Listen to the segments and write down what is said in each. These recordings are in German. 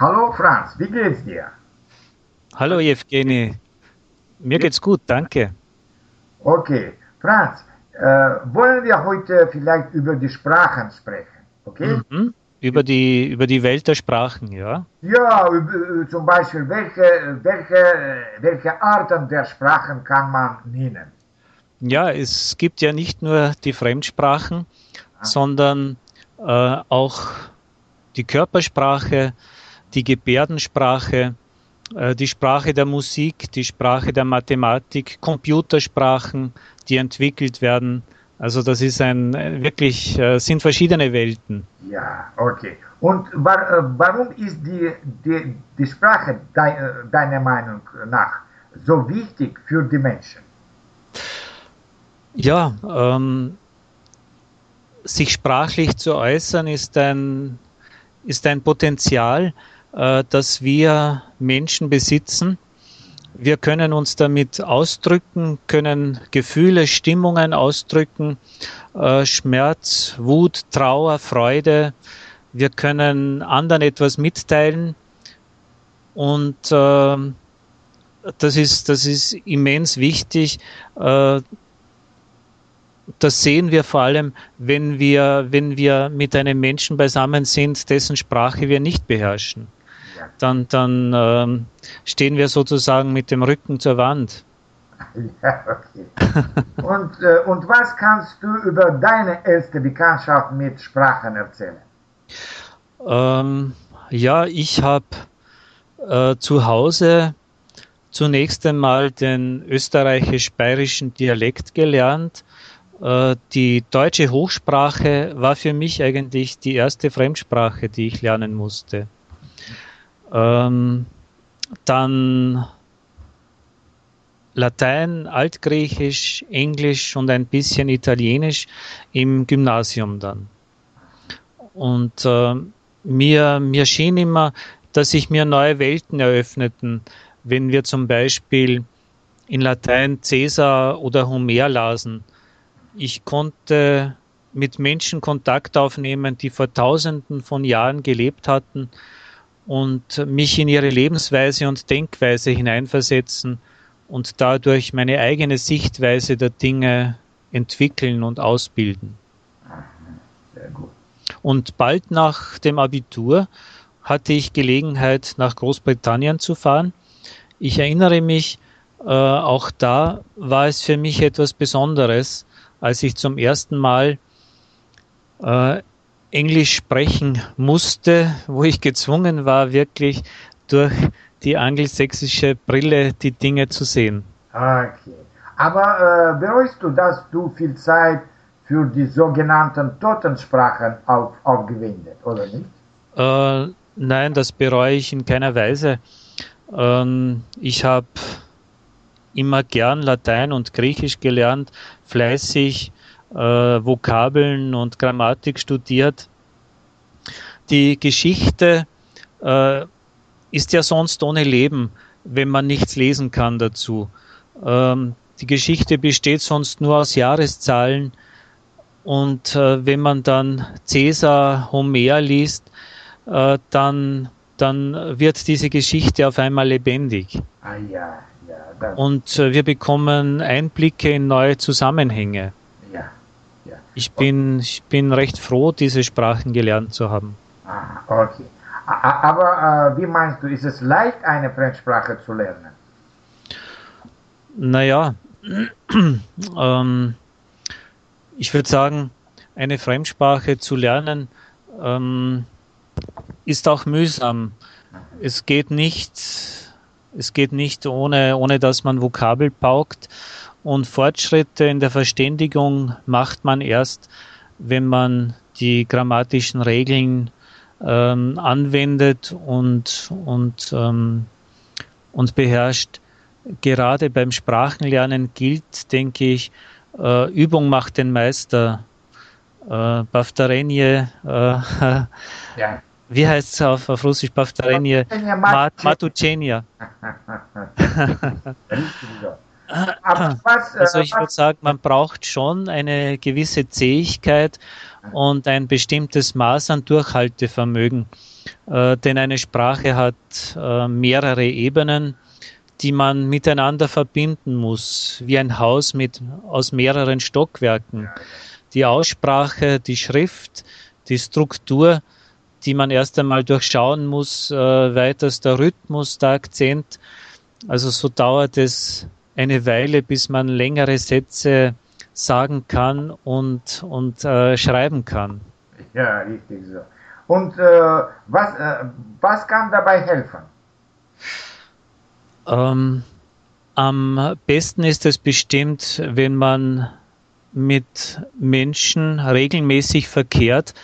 Hallo Franz, wie geht's dir? Hallo Evgeny, mir geht's gut, danke. Okay, Franz, äh, wollen wir heute vielleicht über die Sprachen sprechen, okay? Mhm. Über die, über die Welt der Sprachen, ja? Ja, über, zum Beispiel, welche, welche, welche Arten der Sprachen kann man nennen? Ja, es gibt ja nicht nur die Fremdsprachen, ah. sondern äh, auch die Körpersprache, die Gebärdensprache, äh, die Sprache der Musik, die Sprache der Mathematik, Computersprachen, die entwickelt werden. Also das ist ein wirklich äh, sind verschiedene Welten. Ja, okay. Und war, äh, warum ist die, die, die Sprache de, deiner Meinung nach so wichtig für die Menschen? Ja, ähm, sich sprachlich zu äußern ist ein, ist ein Potenzial, äh, das wir Menschen besitzen. Wir können uns damit ausdrücken, können Gefühle, Stimmungen ausdrücken, äh, Schmerz, Wut, Trauer, Freude. Wir können anderen etwas mitteilen und äh, das ist, das ist immens wichtig. Äh, das sehen wir vor allem, wenn wir, wenn wir mit einem Menschen beisammen sind, dessen Sprache wir nicht beherrschen. Dann, dann ähm, stehen wir sozusagen mit dem Rücken zur Wand. Ja, okay. und, äh, und was kannst du über deine erste Bekanntschaft mit Sprachen erzählen? Ähm, ja, ich habe äh, zu Hause zunächst einmal den österreichisch-bayerischen Dialekt gelernt äh, die deutsche Hochsprache war für mich eigentlich die erste Fremdsprache, die ich lernen musste. Ähm, dann Latein, Altgriechisch, Englisch und ein bisschen Italienisch im Gymnasium dann. Und äh, mir, mir schien immer, dass sich mir neue Welten eröffneten, wenn wir zum Beispiel in Latein Cäsar oder Homer lasen ich konnte mit Menschen Kontakt aufnehmen, die vor Tausenden von Jahren gelebt hatten und mich in ihre Lebensweise und Denkweise hineinversetzen und dadurch meine eigene Sichtweise der Dinge entwickeln und ausbilden. Und bald nach dem Abitur hatte ich Gelegenheit, nach Großbritannien zu fahren. Ich erinnere mich, äh, auch da war es für mich etwas Besonderes, als ich zum ersten Mal äh, Englisch sprechen musste, wo ich gezwungen war, wirklich durch die angelsächsische Brille die Dinge zu sehen. Okay. Aber äh, bereust du, dass du viel Zeit für die sogenannten Totensprachen auf, aufgewendet, oder nicht? Äh, nein, das bereue ich in keiner Weise. Ähm, ich habe immer gern Latein und Griechisch gelernt, fleißig äh, Vokabeln und Grammatik studiert. Die Geschichte äh, ist ja sonst ohne Leben, wenn man nichts lesen kann dazu. Ähm, die Geschichte besteht sonst nur aus Jahreszahlen und äh, wenn man dann Cäsar, Homer liest, äh, dann, dann wird diese Geschichte auf einmal lebendig. Ah ja. Und äh, wir bekommen Einblicke in neue Zusammenhänge. Ich, bin, ich bin recht froh, diese Sprachen gelernt zu haben. Ah, okay. Aber äh, wie meinst du, ist es leicht, eine Fremdsprache zu lernen? Naja, ähm, ich würde sagen, eine Fremdsprache zu lernen ähm, ist auch mühsam. Es geht nicht es geht nicht ohne, ohne dass man Vokabel paukt. Und Fortschritte in der Verständigung macht man erst, wenn man die grammatischen Regeln ähm, anwendet und, und, ähm, und beherrscht. Gerade beim Sprachenlernen gilt, denke ich, äh, Übung macht den Meister. Äh, Baftarenje, äh, ja wie heißt es auf, auf Russisch? Baftarenie? Matuchenia. also ich würde sagen, man braucht schon eine gewisse Zähigkeit und ein bestimmtes Maß an Durchhaltevermögen. äh, denn eine Sprache hat äh, mehrere Ebenen, die man miteinander verbinden muss, wie ein Haus mit, aus mehreren Stockwerken. Die Aussprache, die Schrift, die Struktur, die man erst einmal durchschauen muss, äh, weiters der Rhythmus, der Akzent. Also so dauert es eine Weile, bis man längere Sätze sagen kann und, und äh, schreiben kann. Ja, richtig so. Und äh, was, äh, was kann dabei helfen? Ähm, am besten ist es bestimmt, wenn man mit Menschen regelmäßig verkehrt,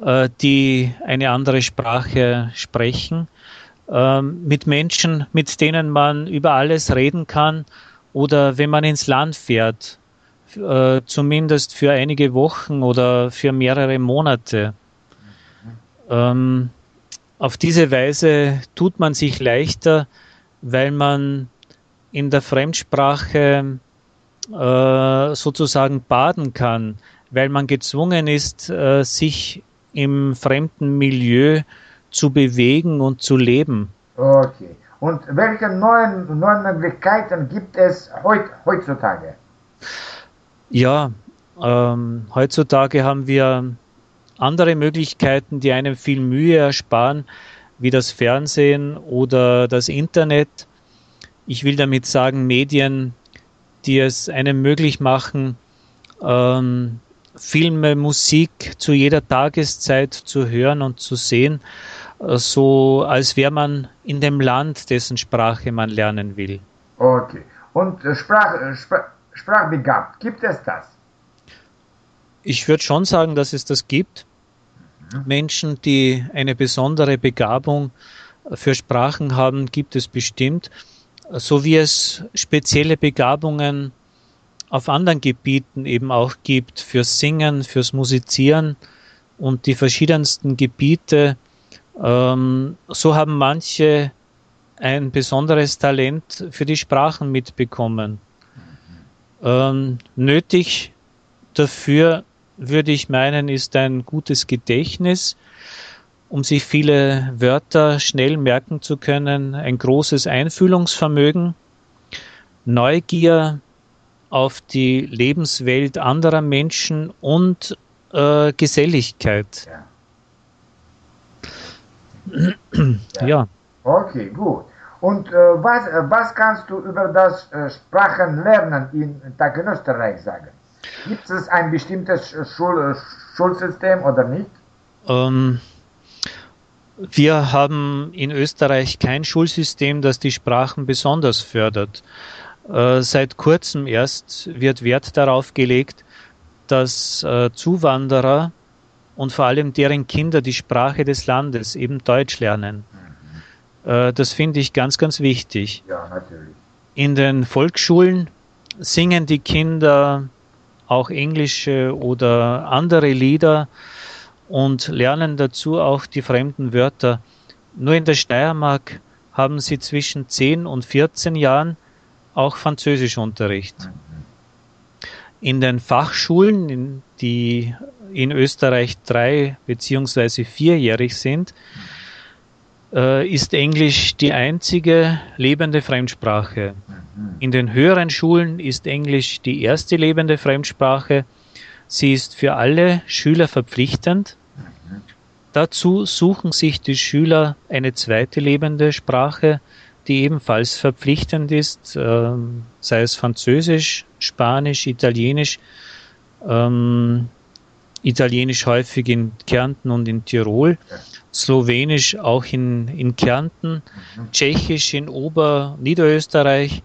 äh, die eine andere Sprache sprechen, mit Menschen, mit denen man über alles reden kann oder wenn man ins Land fährt, äh, zumindest für einige Wochen oder für mehrere Monate. Ähm, auf diese Weise tut man sich leichter, weil man in der Fremdsprache äh, sozusagen baden kann, weil man gezwungen ist, äh, sich im fremden Milieu zu bewegen und zu leben. Okay. Und welche neuen, neuen Möglichkeiten gibt es heut, heutzutage? Ja, ähm, heutzutage haben wir andere Möglichkeiten, die einem viel Mühe ersparen, wie das Fernsehen oder das Internet. Ich will damit sagen, Medien, die es einem möglich machen, ähm, Filme, Musik zu jeder Tageszeit zu hören und zu sehen, äh, so als wäre man in dem Land, dessen Sprache man lernen will. Okay. Und äh, Sprach, äh, Sprach sprachbegabt. Gibt es das? Ich würde schon sagen, dass es das gibt. Mhm. Menschen, die eine besondere Begabung für Sprachen haben, gibt es bestimmt. So wie es spezielle Begabungen auf anderen Gebieten eben auch gibt, fürs Singen, fürs Musizieren und die verschiedensten Gebiete. Ähm, so haben manche ein besonderes Talent für die Sprachen mitbekommen. Ähm, nötig dafür würde ich meinen, ist ein gutes Gedächtnis, um sich viele Wörter schnell merken zu können, ein großes Einfühlungsvermögen, Neugier auf die Lebenswelt anderer Menschen und äh, Geselligkeit. Ja. ja. Okay, gut. Und äh, was, äh, was kannst du über das äh, Sprachenlernen in in Österreich sagen? Gibt es ein bestimmtes Schul Schulsystem oder nicht? Ähm, wir haben in Österreich kein Schulsystem, das die Sprachen besonders fördert. Äh, seit kurzem erst wird Wert darauf gelegt, dass äh, Zuwanderer und vor allem deren Kinder die Sprache des Landes, eben Deutsch lernen. Äh, das finde ich ganz, ganz wichtig. Ja, natürlich. In den Volksschulen singen die Kinder auch englische oder andere Lieder und lernen dazu auch die fremden Wörter. Nur in der Steiermark haben sie zwischen 10 und 14 Jahren auch Französischunterricht. In den Fachschulen, die in Österreich drei beziehungsweise vierjährig sind, äh, ist Englisch die einzige lebende Fremdsprache. In den höheren Schulen ist Englisch die erste lebende Fremdsprache. Sie ist für alle Schüler verpflichtend. Dazu suchen sich die Schüler eine zweite lebende Sprache, die ebenfalls verpflichtend ist, ähm, sei es Französisch, Spanisch, Italienisch, ähm, Italienisch häufig in Kärnten und in Tirol. Slowenisch auch in, in Kärnten, mhm. Tschechisch in Oberniederösterreich,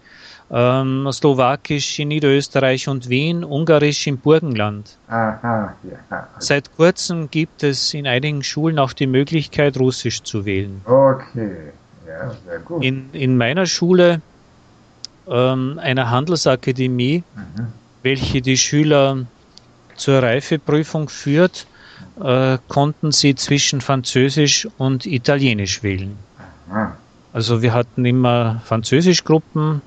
ähm, Slowakisch in Niederösterreich und Wien, Ungarisch im Burgenland. Aha, ja. Seit kurzem gibt es in einigen Schulen auch die Möglichkeit, Russisch zu wählen. Okay, ja, sehr gut. In, in meiner Schule, ähm, einer Handelsakademie, mhm. welche die Schüler zur Reifeprüfung führt, äh, konnten sie zwischen Französisch und Italienisch wählen. Also wir hatten immer Französischgruppen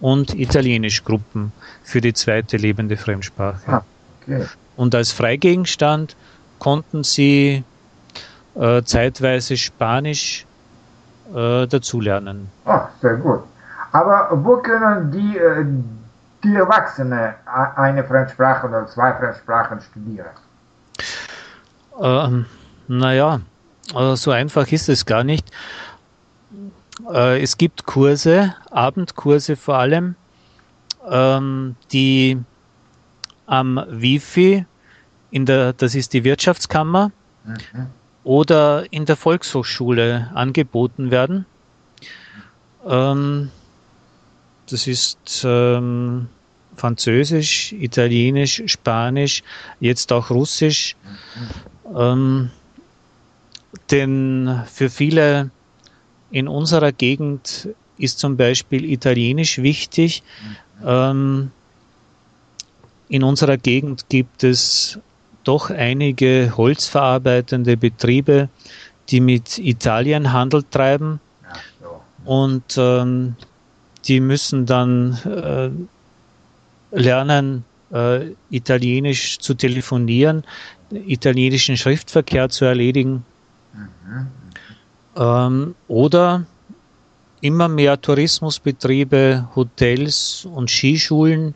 und Italienischgruppen für die zweite lebende Fremdsprache. Ah, okay. Und als Freigegenstand konnten sie äh, zeitweise Spanisch äh, dazulernen. Oh, sehr gut. Aber wo können die, äh, die Erwachsenen eine Fremdsprache oder zwei Fremdsprachen studieren? Ähm, naja, äh, so einfach ist es gar nicht. Äh, es gibt Kurse, Abendkurse vor allem, ähm, die am Wifi in der, das ist die Wirtschaftskammer, mhm. Oder in der Volkshochschule angeboten werden. Ähm, das ist ähm, Französisch, Italienisch, Spanisch, jetzt auch Russisch. Ähm, denn für viele in unserer Gegend ist zum Beispiel Italienisch wichtig. Ähm, in unserer Gegend gibt es doch einige holzverarbeitende Betriebe, die mit Italien Handel treiben. Und ähm, die müssen dann äh, lernen, äh, Italienisch zu telefonieren, italienischen Schriftverkehr zu erledigen. Ähm, oder immer mehr Tourismusbetriebe, Hotels und Skischulen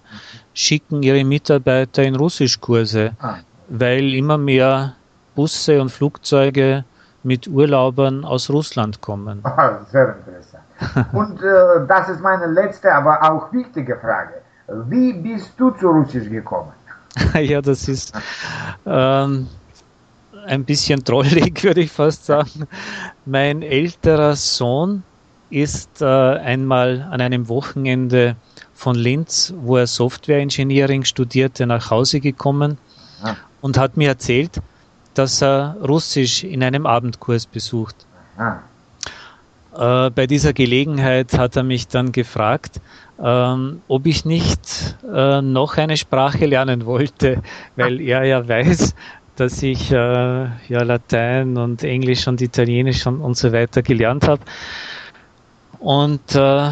schicken ihre Mitarbeiter in Russischkurse, ah. Weil immer mehr Busse und Flugzeuge mit Urlaubern aus Russland kommen. Ah, sehr interessant. Und äh, das ist meine letzte, aber auch wichtige Frage. Wie bist du zu Russisch gekommen? ja, das ist ähm, ein bisschen trollig, würde ich fast sagen. Mein älterer Sohn ist äh, einmal an einem Wochenende von Linz, wo er Software Engineering studierte, nach Hause gekommen ah. Und hat mir erzählt, dass er Russisch in einem Abendkurs besucht. Ah. Äh, bei dieser Gelegenheit hat er mich dann gefragt, ähm, ob ich nicht äh, noch eine Sprache lernen wollte, weil er ja weiß, dass ich äh, ja Latein und Englisch und Italienisch und, und so weiter gelernt habe. Und äh,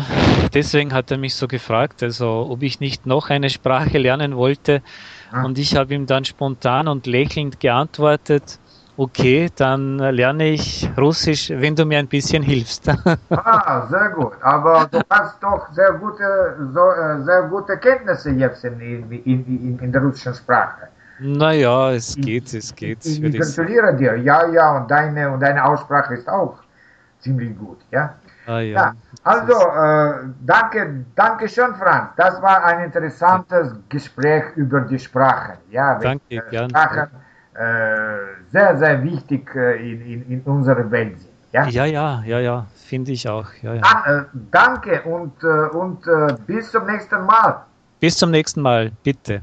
deswegen hat er mich so gefragt, also ob ich nicht noch eine Sprache lernen wollte. Ah. Und ich habe ihm dann spontan und lächelnd geantwortet, okay, dann lerne ich Russisch, wenn du mir ein bisschen hilfst. ah, sehr gut. Aber du hast doch sehr gute, so, äh, sehr gute Kenntnisse jetzt in, in, in, in der russischen Sprache. Naja, es geht, es geht. Ich, ich gratuliere dir. Ja, ja, und deine, und deine Aussprache ist auch ziemlich gut, ja. Ah, ja. ja. Also, äh, danke, danke schön, Franz. Das war ein interessantes Gespräch über die Sprachen. Ja, danke, äh, Sprachen, gerne. Äh, sehr, sehr wichtig äh, in, in, in unserer Welt sind. Ja, ja, ja, ja, ja finde ich auch. Ja, ja. Ah, danke und, und bis zum nächsten Mal. Bis zum nächsten Mal, bitte.